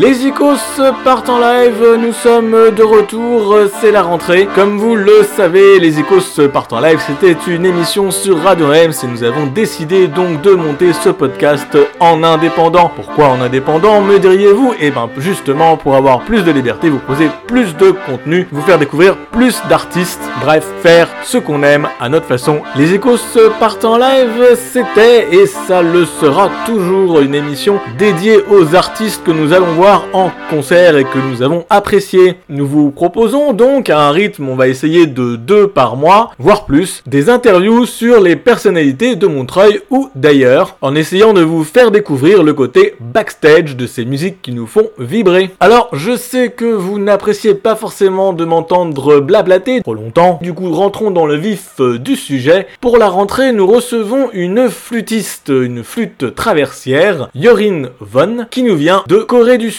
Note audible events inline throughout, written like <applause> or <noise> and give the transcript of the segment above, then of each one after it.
Les Icos partent en live, nous sommes de retour, c'est la rentrée. Comme vous le savez, les Icos partent en live, c'était une émission sur Radio Reims et nous avons décidé donc de monter ce podcast en indépendant. Pourquoi en indépendant, me diriez-vous? Eh ben justement pour avoir plus de liberté, vous poser plus de contenu, vous faire découvrir plus d'artistes, bref, faire ce qu'on aime à notre façon. Les Icos partent en live, c'était et ça le sera toujours une émission dédiée aux artistes que nous allons voir en concert et que nous avons apprécié. Nous vous proposons donc à un rythme, on va essayer de deux par mois, voire plus, des interviews sur les personnalités de Montreuil ou d'ailleurs, en essayant de vous faire découvrir le côté backstage de ces musiques qui nous font vibrer. Alors, je sais que vous n'appréciez pas forcément de m'entendre blablater trop longtemps, du coup rentrons dans le vif du sujet. Pour la rentrée, nous recevons une flûtiste, une flûte traversière, Yorin Von, qui nous vient de Corée du Sud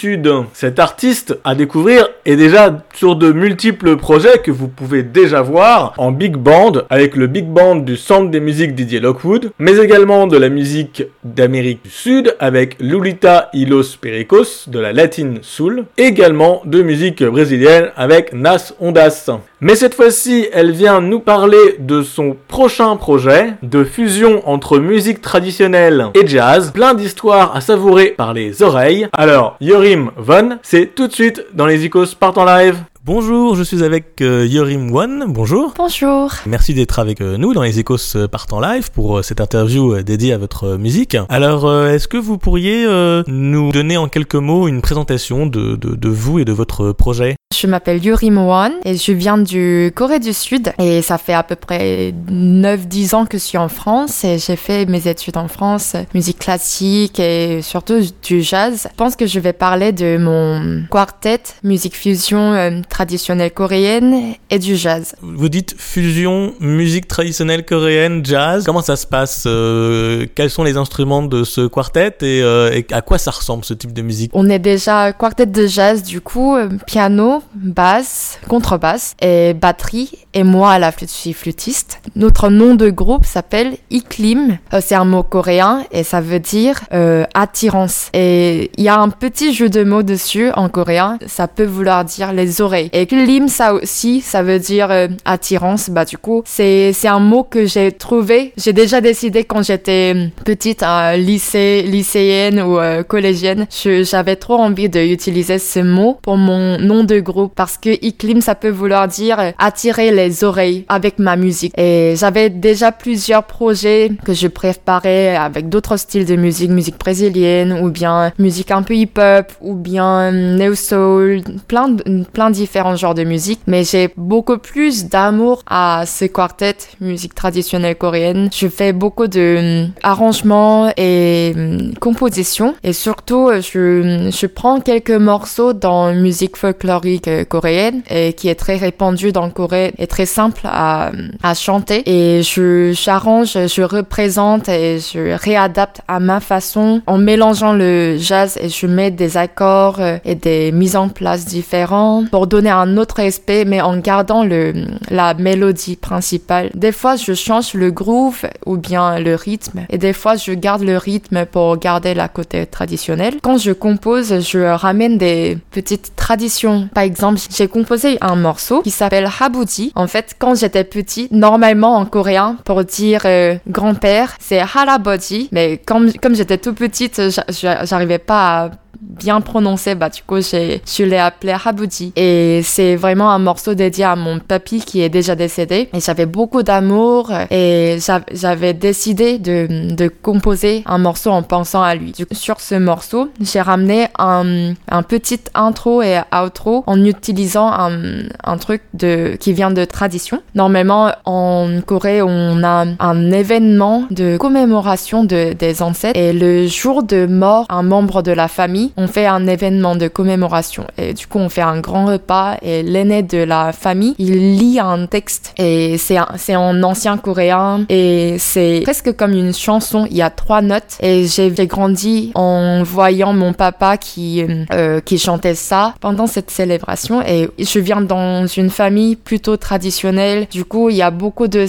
cet artiste à découvrir est déjà sur de multiples projets que vous pouvez déjà voir en big band avec le big band du Centre des musiques Didier Lockwood, mais également de la musique d'Amérique du Sud avec Lulita Hilos Pericos de la Latin Soul, également de musique brésilienne avec Nas Ondas. Mais cette fois-ci, elle vient nous parler de son prochain projet de fusion entre musique traditionnelle et jazz, plein d'histoires à savourer par les oreilles. Alors, Von, c'est tout de suite dans les Icos partent en live. Bonjour, je suis avec euh, Yorim One. Bonjour. Bonjour. Merci d'être avec euh, nous dans les Ecos euh, partant live pour cette interview dédiée à votre musique. Alors, est-ce que vous pourriez nous donner en quelques mots une présentation de, de, de vous et de votre projet? Je m'appelle Yuri Mohan et je viens du Corée du Sud et ça fait à peu près 9-10 ans que je suis en France et j'ai fait mes études en France, musique classique et surtout du jazz. Je pense que je vais parler de mon quartet, musique fusion euh, traditionnelle coréenne et du jazz. Vous dites fusion, musique traditionnelle coréenne, jazz. Comment ça se passe euh, Quels sont les instruments de ce quartet et, euh, et, à quoi ça ressemble ce type de musique? On est déjà quartet de jazz du coup, piano, basse, contrebasse et batterie et moi à la flûte, je suis flûtiste. Notre nom de groupe s'appelle Iklim. Euh, c'est un mot coréen et ça veut dire euh, attirance. Et il y a un petit jeu de mots dessus en coréen. Ça peut vouloir dire les oreilles. Et Iklim, ça aussi, ça veut dire euh, attirance. Bah du coup, c'est c'est un mot que j'ai trouvé. J'ai déjà décidé quand j'étais petite, à lycée, lycéenne ou collégienne. J'avais trop envie d'utiliser ce mot pour mon nom de groupe parce que Iklim, ça peut vouloir dire attirer les oreilles avec ma musique. Et j'avais déjà plusieurs projets que je préparais avec d'autres styles de musique, musique brésilienne ou bien musique un peu hip-hop ou bien neo soul, plein plein différents genres de musique. Mais j'ai beaucoup plus d'amour à ce quartet musique traditionnelle coréenne. Je fais beaucoup de hum, arrangements et hum, compositions et surtout je, je prends quelques morceaux dans musique folklorique euh, coréenne et qui est très répandue dans le Corée et très simple à, à chanter. Et je j'arrange, je représente et je réadapte à ma façon en mélangeant le jazz et je mets des accords euh, et des mises en place différents pour donner un autre aspect mais en gardant le la mélodie principale. Des fois je change le groove ou bien le rythme et des fois je garde le rythme pour garder la côté traditionnelle. Quand je compose, je ramène des petites traditions. Par exemple, j'ai composé un morceau qui s'appelle Habuji. En fait, quand j'étais petit, normalement en coréen, pour dire euh, grand-père, c'est Haraboji. Mais comme, comme j'étais tout petite, j'arrivais pas à bien prononcé, bah du coup je l'ai appelé Habuji. Et c'est vraiment un morceau dédié à mon papy qui est déjà décédé. Et j'avais beaucoup d'amour et j'avais décidé de, de composer un morceau en pensant à lui. Sur ce morceau, j'ai ramené un, un petit intro et outro en utilisant un, un truc de, qui vient de tradition. Normalement, en Corée, on a un événement de commémoration de, des ancêtres et le jour de mort, un membre de la famille on fait un événement de commémoration. Et du coup on fait un grand repas et l'aîné de la famille il lit un texte. Et c'est c'est en ancien coréen et c'est presque comme une chanson. Il y a trois notes. Et j'ai grandi en voyant mon papa qui euh, qui chantait ça pendant cette célébration. Et je viens dans une famille plutôt traditionnelle. Du coup il y a beaucoup de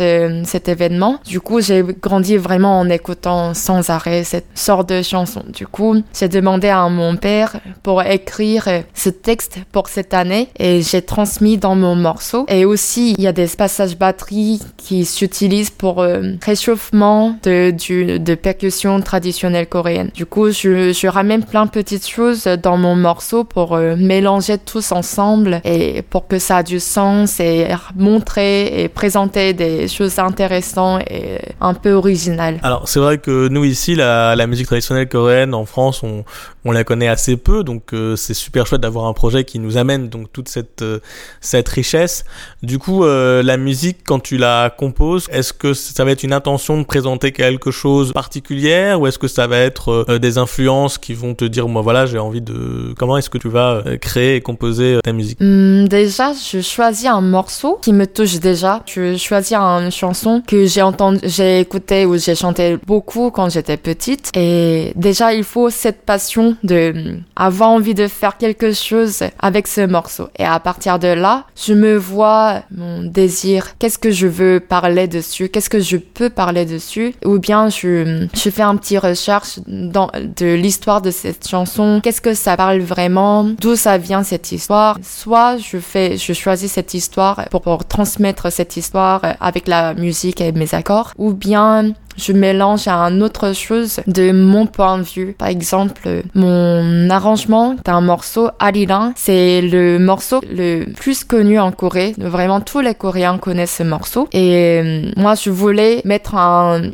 euh, cet événement. Du coup j'ai grandi vraiment en écoutant sans arrêt cette sorte de chanson. Du coup j'ai demandé demandé à mon père pour écrire ce texte pour cette année et j'ai transmis dans mon morceau. Et aussi, il y a des passages batterie qui s'utilisent pour euh, réchauffement de, du, de percussion traditionnelle coréenne. Du coup, je, je ramène plein de petites choses dans mon morceau pour euh, mélanger tous ensemble et pour que ça a du sens et montrer et présenter des choses intéressantes et un peu originales. Alors, c'est vrai que nous ici, la, la musique traditionnelle coréenne en France, on, on la connaît assez peu, donc euh, c'est super chouette d'avoir un projet qui nous amène donc toute cette euh, cette richesse. Du coup, euh, la musique quand tu la composes, est-ce que ça va être une intention de présenter quelque chose particulière ou est-ce que ça va être des influences qui vont te dire moi voilà j'ai envie de comment est-ce que tu vas créer et composer ta musique? Hmm, Déjà, je choisis un morceau qui me touche déjà. Je choisis une chanson que j'ai entendu, j'ai écouté ou j'ai chanté beaucoup quand j'étais petite et déjà il faut cette passion de avoir envie de faire quelque chose avec ce morceau. Et à partir de là, je me vois mon désir, qu'est-ce que je veux parler dessus, qu'est-ce que je peux parler dessus, ou bien je, je fais un petit recherche dans, de l'histoire de cette chanson, qu'est-ce que ça parle vraiment, d'où ça vient cette histoire? Soit je fais, je choisis cette histoire pour, pour transmettre cette histoire avec la musique et mes accords, ou bien je mélange à un autre chose de mon point de vue. Par exemple, mon arrangement d'un morceau Alilan, c'est le morceau le plus connu en Corée. Vraiment, tous les Coréens connaissent ce morceau. Et euh, moi, je voulais mettre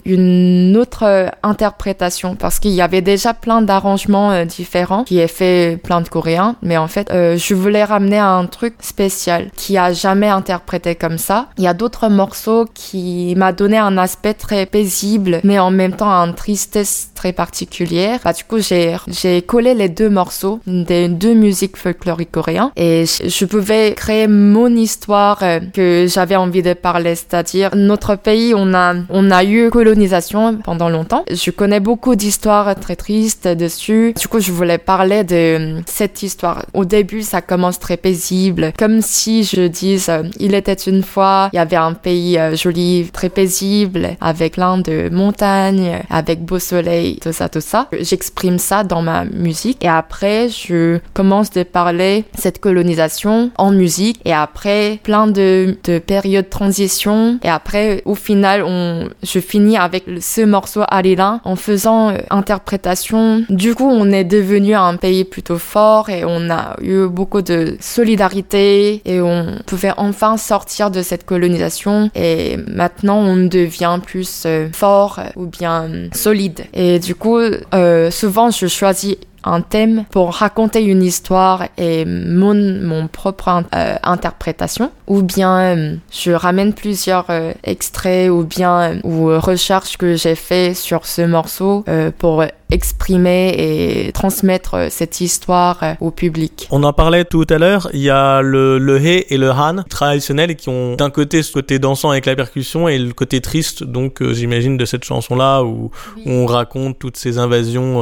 une autre interprétation parce qu'il y avait déjà plein d'arrangements euh, différents qui est fait plein de Coréens. Mais en fait, euh, je voulais ramener un truc spécial qui a jamais interprété comme ça. Il y a d'autres morceaux qui m'a donné un aspect très paisible mais en même temps une tristesse très particulière. Bah, du coup, j'ai, collé les deux morceaux des deux musiques folkloriques coréennes et je, pouvais créer mon histoire euh, que j'avais envie de parler. C'est-à-dire, notre pays, on a, eu colonisation pendant longtemps. Je connais beaucoup d'histoires très tristes dessus. Du coup, je voulais parler de cette histoire. Au début, ça commence très paisible, comme si je dise, euh, il était une fois, il y avait un pays euh, joli, très paisible, avec plein de montagne, avec beau soleil, tout ça, tout ça. J'exprime ça dans ma musique et après je commence de parler cette colonisation en musique et après plein de, de périodes de transition et après au final on, je finis avec ce morceau Alila en faisant euh, interprétation. Du coup on est devenu un pays plutôt fort et on a eu beaucoup de solidarité et on pouvait enfin sortir de cette colonisation et maintenant on devient plus euh, fort ou bien solide. Et du coup, euh, souvent, je choisis un thème pour raconter une histoire et mon, mon propre euh, interprétation ou bien euh, je ramène plusieurs extraits ou bien ou recherches que j'ai fait sur ce morceau pour exprimer et transmettre euh, cette histoire euh, au public. On en parlait tout à l'heure, il y a le, le He et le Han traditionnels qui ont d'un côté ce côté dansant avec la percussion et le côté triste, donc euh, j'imagine de cette chanson-là où, on raconte toutes ces invasions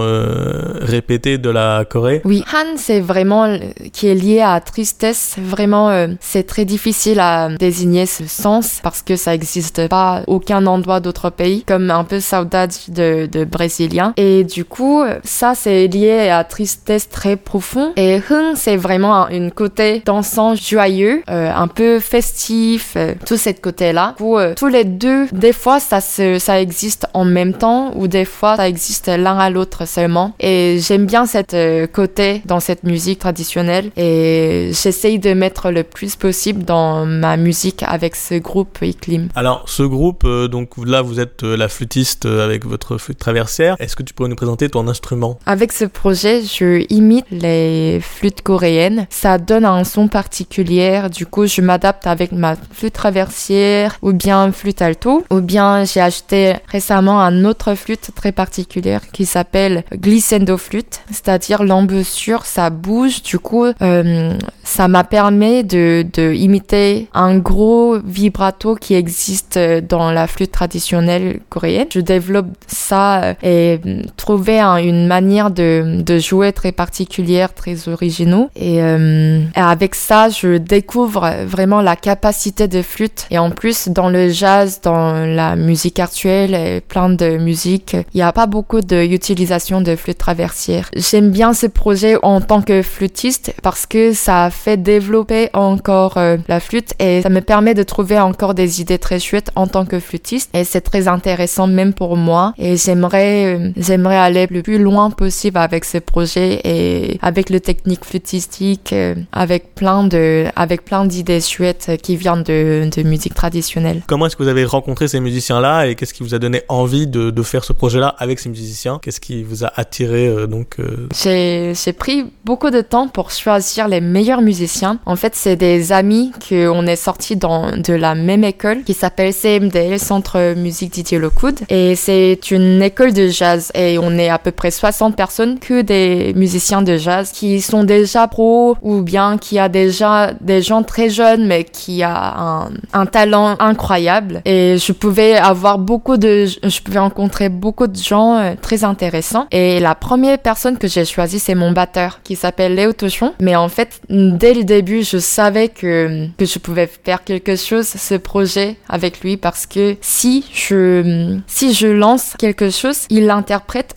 répétées de la Corée. Oui, Han c'est vraiment qui est lié à tristesse, vraiment c'est très difficile à désigner ce sens parce que ça n'existe pas aucun endroit d'autre pays, comme un peu saudade de, de brésilien. Et du coup, ça, c'est lié à tristesse très profonde. Et Hung, c'est vraiment un côté dansant, joyeux, euh, un peu festif, euh, tout ce côté-là. Du coup, euh, tous les deux, des fois, ça, ça existe en même temps ou des fois, ça existe l'un à l'autre seulement. Et j'aime bien cette côté dans cette musique traditionnelle et j'essaye de mettre le plus possible dans ma musique avec ce groupe Eclim. Alors, ce groupe, donc là, vous êtes la flûtiste avec votre flûte traversière. Est-ce que tu pourrais nous présenter ton instrument Avec ce projet, je imite les flûtes coréennes. Ça donne un son particulier. Du coup, je m'adapte avec ma flûte traversière ou bien flûte alto. Ou bien j'ai acheté récemment un autre flûte très particulière qui s'appelle glissando flûte. C'est-à-dire l'embouchure, ça bouge. Du coup, euh, ça m'a permis de, de imiter un gros vibrato qui existe dans la flûte traditionnelle coréenne. Je développe ça et trop trouvé une manière de, de, jouer très particulière, très originaux. Et, euh, et, avec ça, je découvre vraiment la capacité de flûte. Et en plus, dans le jazz, dans la musique actuelle et plein de musique, il n'y a pas beaucoup d'utilisation de flûte traversière. J'aime bien ce projet en tant que flûtiste parce que ça fait développer encore euh, la flûte et ça me permet de trouver encore des idées très chouettes en tant que flûtiste. Et c'est très intéressant même pour moi. Et j'aimerais, euh, j'aimerais aller le plus loin possible avec ce projet et avec le technique flûtistique, euh, avec plein de, avec plein d'idées chouettes qui viennent de, de musique traditionnelle. Comment est-ce que vous avez rencontré ces musiciens-là et qu'est-ce qui vous a donné envie de, de faire ce projet-là avec ces musiciens? Qu'est-ce qui vous a attiré euh, donc J'ai, j'ai pris beaucoup de temps pour choisir les meilleurs musiciens. En fait, c'est des amis qu'on est sortis dans de la même école qui s'appelle CMD, Centre Musique Didier Lockwood. Et c'est une école de jazz et à peu près 60 personnes que des musiciens de jazz qui sont déjà pros ou bien qui a déjà des gens très jeunes mais qui a un, talent incroyable. Et je pouvais avoir beaucoup de, je pouvais rencontrer beaucoup de gens euh, très intéressants. Et la première personne que j'ai choisie, c'est mon batteur qui s'appelle Léo Tochon. Mais en fait, dès le début, je savais que, que je pouvais faire quelque chose, ce projet avec lui parce que si je, si je lance quelque chose, il interprète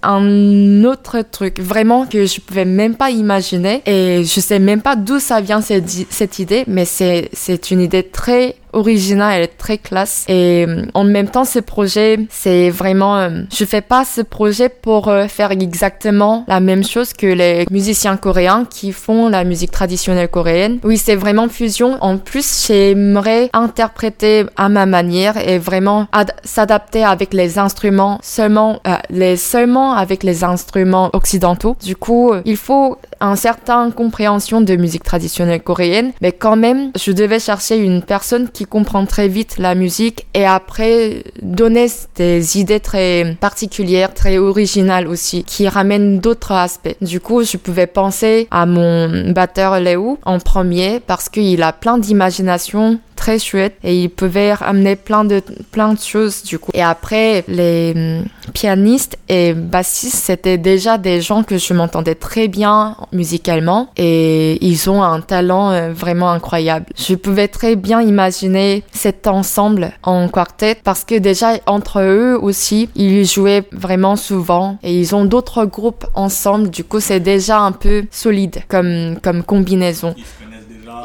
autre truc, vraiment que je pouvais même pas imaginer. Et je sais même pas d'où ça vient cette, cette idée, mais c'est une idée très original, elle est très classe. Et euh, en même temps, ce projet, c'est vraiment, euh, je fais pas ce projet pour euh, faire exactement la même chose que les musiciens coréens qui font la musique traditionnelle coréenne. Oui, c'est vraiment fusion. En plus, j'aimerais interpréter à ma manière et vraiment s'adapter avec les instruments seulement, les seulement avec les instruments occidentaux. Du coup, il faut un certain compréhension de musique traditionnelle coréenne, mais quand même, je devais chercher une personne qui comprend très vite la musique et après donner des idées très particulières, très originales aussi, qui ramènent d'autres aspects. Du coup, je pouvais penser à mon batteur Léo en premier parce qu'il a plein d'imagination très chouette et il pouvait amener plein de plein de choses du coup. Et après les hum, pianistes et bassistes, c'était déjà des gens que je m'entendais très bien musicalement et ils ont un talent euh, vraiment incroyable. Je pouvais très bien imaginer cet ensemble en quartet parce que déjà entre eux aussi, ils jouaient vraiment souvent et ils ont d'autres groupes ensemble. Du coup, c'est déjà un peu solide comme comme combinaison.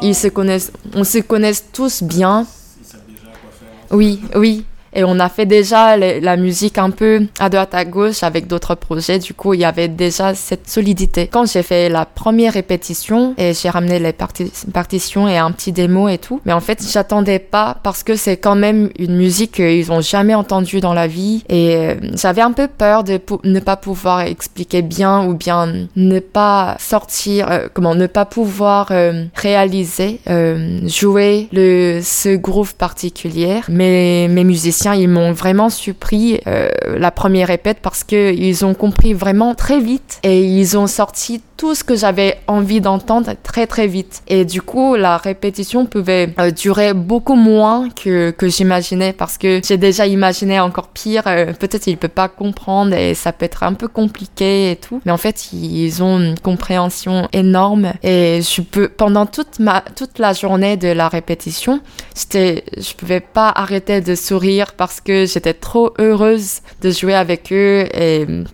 Ils se connaissent, on se connaît tous bien. Oui, oui. Et on a fait déjà la musique un peu à droite à gauche avec d'autres projets. Du coup, il y avait déjà cette solidité. Quand j'ai fait la première répétition et j'ai ramené les partitions et un petit démo et tout, mais en fait, j'attendais pas parce que c'est quand même une musique qu'ils ont jamais entendue dans la vie et euh, j'avais un peu peur de ne pas pouvoir expliquer bien ou bien ne pas sortir, euh, comment ne pas pouvoir euh, réaliser, jouer le ce groove particulier. Mais mes musiciens ils m'ont vraiment surpris euh, la première répète parce que ils ont compris vraiment très vite et ils ont sorti tout ce que j'avais envie d'entendre très très vite. Et du coup, la répétition pouvait euh, durer beaucoup moins que, que j'imaginais parce que j'ai déjà imaginé encore pire. Euh, peut-être il peut pas comprendre et ça peut être un peu compliqué et tout. Mais en fait, ils ont une compréhension énorme et je peux, pendant toute ma, toute la journée de la répétition, j'étais, je pouvais pas arrêter de sourire parce que j'étais trop heureuse de jouer avec eux et euh,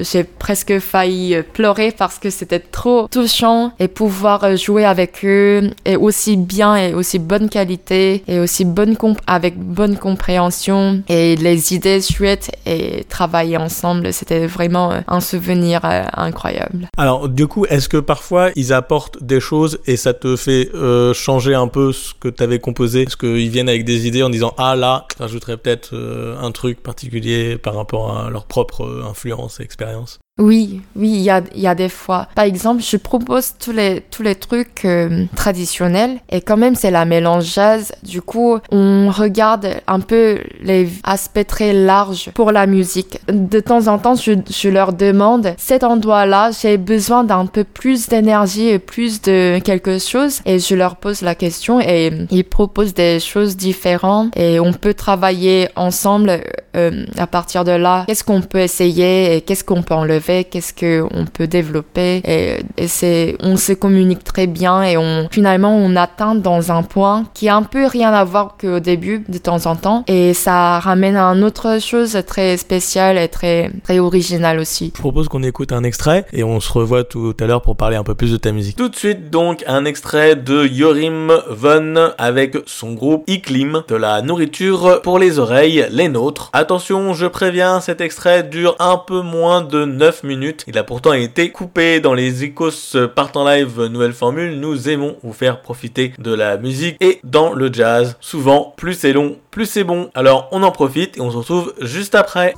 j'ai presque failli pleurer parce que c'était trop touchant et pouvoir jouer avec eux et aussi bien et aussi bonne qualité et aussi bonne avec bonne compréhension. Et les idées chouettes et travailler ensemble, c'était vraiment un souvenir euh, incroyable. Alors du coup, est-ce que parfois ils apportent des choses et ça te fait euh, changer un peu ce que tu avais composé? Est-ce qu'ils viennent avec des idées en disant ah là, j'ajouterais peut-être euh, un truc particulier par rapport à leur propre influence et expérience? Oui, oui, il y a, y a des fois. Par exemple, je propose tous les, tous les trucs euh, traditionnels et quand même c'est la mélange jazz. Du coup, on regarde un peu les aspects très larges pour la musique. De temps en temps, je, je leur demande cet endroit-là, j'ai besoin d'un peu plus d'énergie et plus de quelque chose et je leur pose la question et ils proposent des choses différentes et on peut travailler ensemble euh, à partir de là, qu'est-ce qu'on peut essayer et qu'est-ce qu'on peut enlever, qu'est-ce qu'on peut développer? Et, et c'est, on se communique très bien et on, finalement, on atteint dans un point qui a un peu rien à voir qu'au début, de temps en temps. Et ça ramène à une autre chose très spéciale et très, très originale aussi. Je propose qu'on écoute un extrait et on se revoit tout à l'heure pour parler un peu plus de ta musique. Tout de suite, donc, un extrait de Yorim Von avec son groupe Iclim de la nourriture pour les oreilles, les nôtres. Attention, je préviens, cet extrait dure un peu moins de 9 minutes. Il a pourtant été coupé dans les Ecos partant live nouvelle formule. Nous aimons vous faire profiter de la musique et dans le jazz. Souvent, plus c'est long, plus c'est bon. Alors on en profite et on se retrouve juste après.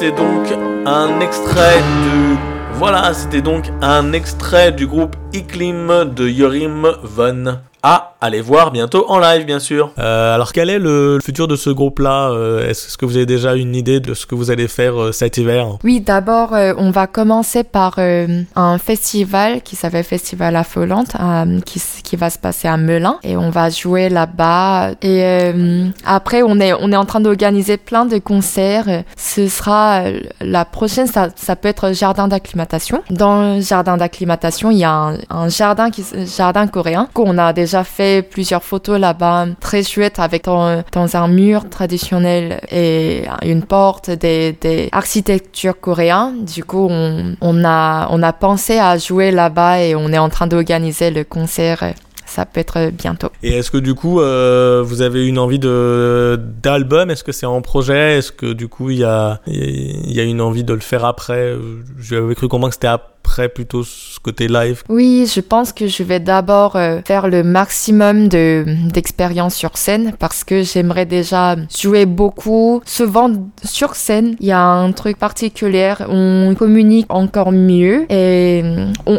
C'était donc un extrait du... Voilà, c'était donc un extrait du groupe Iklim de Yorim Von à aller voir bientôt en live, bien sûr. Euh, alors, quel est le futur de ce groupe-là euh, Est-ce que vous avez déjà une idée de ce que vous allez faire euh, cet hiver? Oui, d'abord, on va commencer par un festival qui s'appelle Festival Affolante, qui, qui va se passer à Melun, et on va jouer là-bas. Et après, on est, on est en train d'organiser plein de concerts. Ce sera la prochaine, ça, ça peut être jardin d'acclimatation. Dans le jardin d'acclimatation, il y a un, un jardin, qui, jardin coréen qu'on a déjà déjà fait plusieurs photos là-bas, très chouettes, avec dans, un mur traditionnel et une porte des, architectures coréennes. Du coup, on, a, pensé à jouer là-bas et on est en train d'organiser le concert ça peut être bientôt. Et est-ce que du coup, euh, vous avez une envie d'album? Est-ce que c'est en projet? Est-ce que du coup, il y a, y a une envie de le faire après? J'avais cru comprendre que c'était plutôt ce côté live Oui, je pense que je vais d'abord euh, faire le maximum de d'expérience sur scène parce que j'aimerais déjà jouer beaucoup. Souvent sur scène, il y a un truc particulier, on communique encore mieux et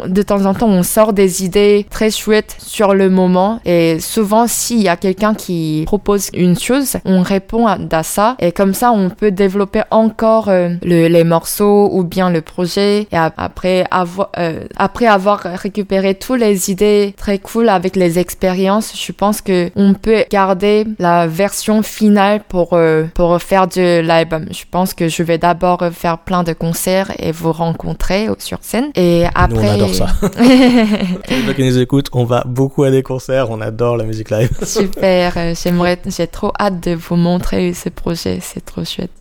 de temps en temps on sort des idées très chouettes sur le moment et souvent s'il y a quelqu'un qui propose une chose, on répond à, ça et comme ça on peut développer encore euh, les morceaux ou bien le projet et après euh, après avoir récupéré toutes les idées très cool avec les expériences, je pense que on peut garder la version finale pour euh, pour faire de l'album. Je pense que je vais d'abord faire plein de concerts et vous rencontrer sur scène. Et après, on adore ça. <laughs> Ceux qui nous écoutent, on va beaucoup à des concerts, on adore la musique live. Super, euh, j'aimerais, j'ai trop hâte de vous montrer ce projet, c'est trop chouette.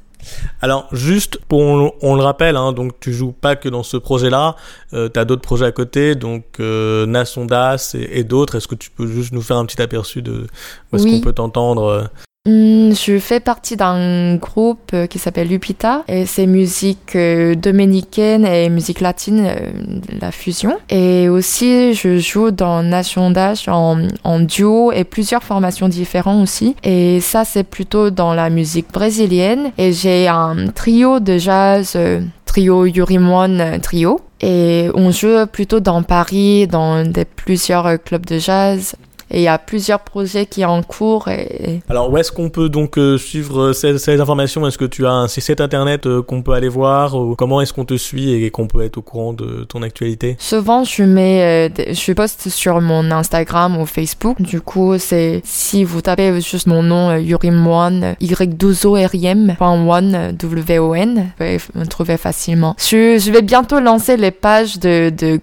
Alors juste pour on, le rappelle, hein, donc tu joues pas que dans ce projet-là, euh, tu as d'autres projets à côté, donc euh, Nasondas et, d'autres. Est-ce que tu peux juste nous faire un petit aperçu de où est-ce qu'on peut t'entendre euh je fais partie d'un groupe euh, qui s'appelle Lupita et c'est musique euh, dominicaine et musique latine, euh, la fusion. Et aussi, je joue dans Nation Dash en, en, duo et plusieurs formations différentes aussi. Et ça, c'est plutôt dans la musique brésilienne. Et j'ai un trio de jazz, trio Yurimon Trio. Et on joue plutôt dans Paris, dans des, plusieurs clubs de jazz et il y a plusieurs projets qui sont en cours. Et... Alors où est-ce qu'on peut donc euh, suivre euh, ces, informations? Est-ce que tu as un site internet euh, qu'on peut aller voir Comment est-ce qu'on te suit et qu'on peut être au courant de ton actualité? Souvent je mets, je poste sur mon Instagram ou Facebook. Du coup c'est si vous tapez juste mon nom Yurim1 y 2 o r i m one w o n vous pouvez me trouver facilement. Je, je vais bientôt lancer les pages de, de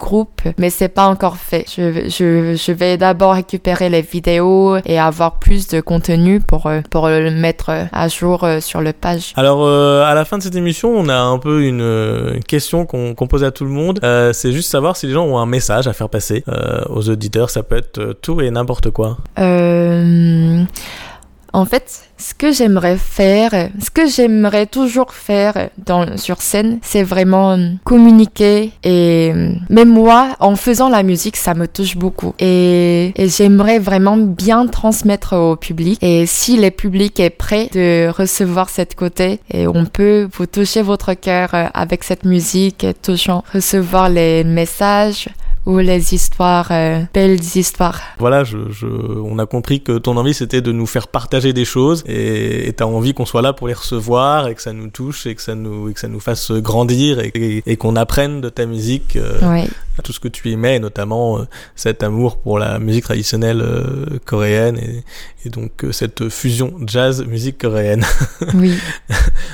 mais c'est pas encore fait. Je, je, je vais d'abord récupérer les vidéos et avoir plus de contenu pour, euh, pour le mettre à jour euh, sur le page. Alors, euh, à la fin de cette émission, on a un peu une, question qu'on pose à tout le monde. c'est juste savoir si les gens ont un message à faire passer aux auditeurs. Ça peut être tout et n'importe quoi. Euh... En fait, ce que j'aimerais faire, ce que j'aimerais toujours faire dans, sur scène, c'est vraiment euh, communiquer et euh, même moi, en faisant la musique, ça me touche beaucoup. Et, j'aimerais vraiment bien transmettre au public. Et si le public est prêt de recevoir cette côté et on peut vous toucher votre cœur euh, avec cette musique, touchant, recevoir les messages, ou les histoires, euh, belles histoires. Voilà, je, je, on a compris que ton envie c'était de nous faire partager des choses et tu as envie qu'on soit là pour les recevoir et que ça nous touche et que ça nous, et que ça nous fasse grandir et, et, qu'on apprenne de ta musique euh, tout ce que tu aimais, et notamment euh, cet amour pour la musique traditionnelle euh, coréenne et, et donc cette fusion jazz-musique coréenne. <laughs> Oui.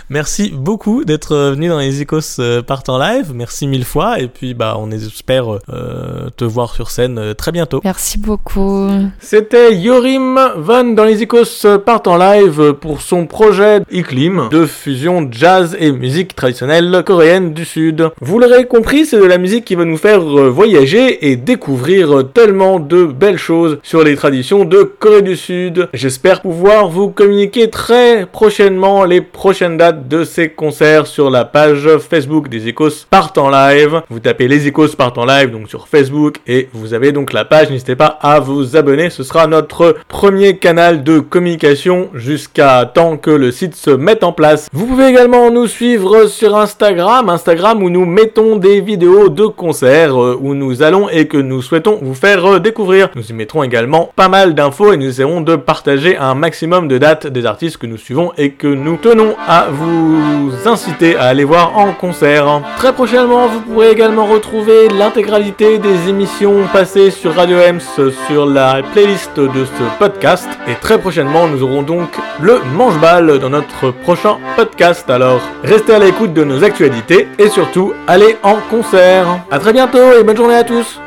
Merci beaucoup d'être venu dans les Icos part en live. Merci mille fois et puis bah on espère euh, te voir sur scène euh, très bientôt. Merci beaucoup. C'était Yorim Van dans les Icos part en live pour son projet Iklim de fusion jazz et musique traditionnelle coréenne du Sud. Vous l'aurez compris, c'est de la musique qui va nous faire euh, voyager et découvrir tellement de belles choses sur les traditions de Corée du Sud. J'espère pouvoir vous communiquer très prochainement les prochaines dates de ces concerts sur la page Facebook des Icos part en live. Vous tapez les Icos part en live donc sur Facebook et vous avez donc la page. N'hésitez pas à vous abonner. Ce sera notre premier canal de communication jusqu'à temps que le site se mette en place. Vous pouvez également nous suivre sur Instagram, Instagram où nous mettons des vidéos de concerts euh, où nous allons et que nous souhaitons vous faire euh, découvrir. Nous y mettrons également pas mal d'infos et nous essaierons de partager un maximum de dates des artistes que nous suivons et que nous tenons à vous inciter à aller voir en concert. Très prochainement, vous pourrez également retrouver l'intégralité des émissions passées sur Radio Ems sur la playlist de ce podcast. Et très prochainement, nous aurons donc le manche-balle dans notre prochain podcast. Alors, restez à l'écoute de nos actualités et surtout, allez en concert. A très bientôt et bonne journée à tous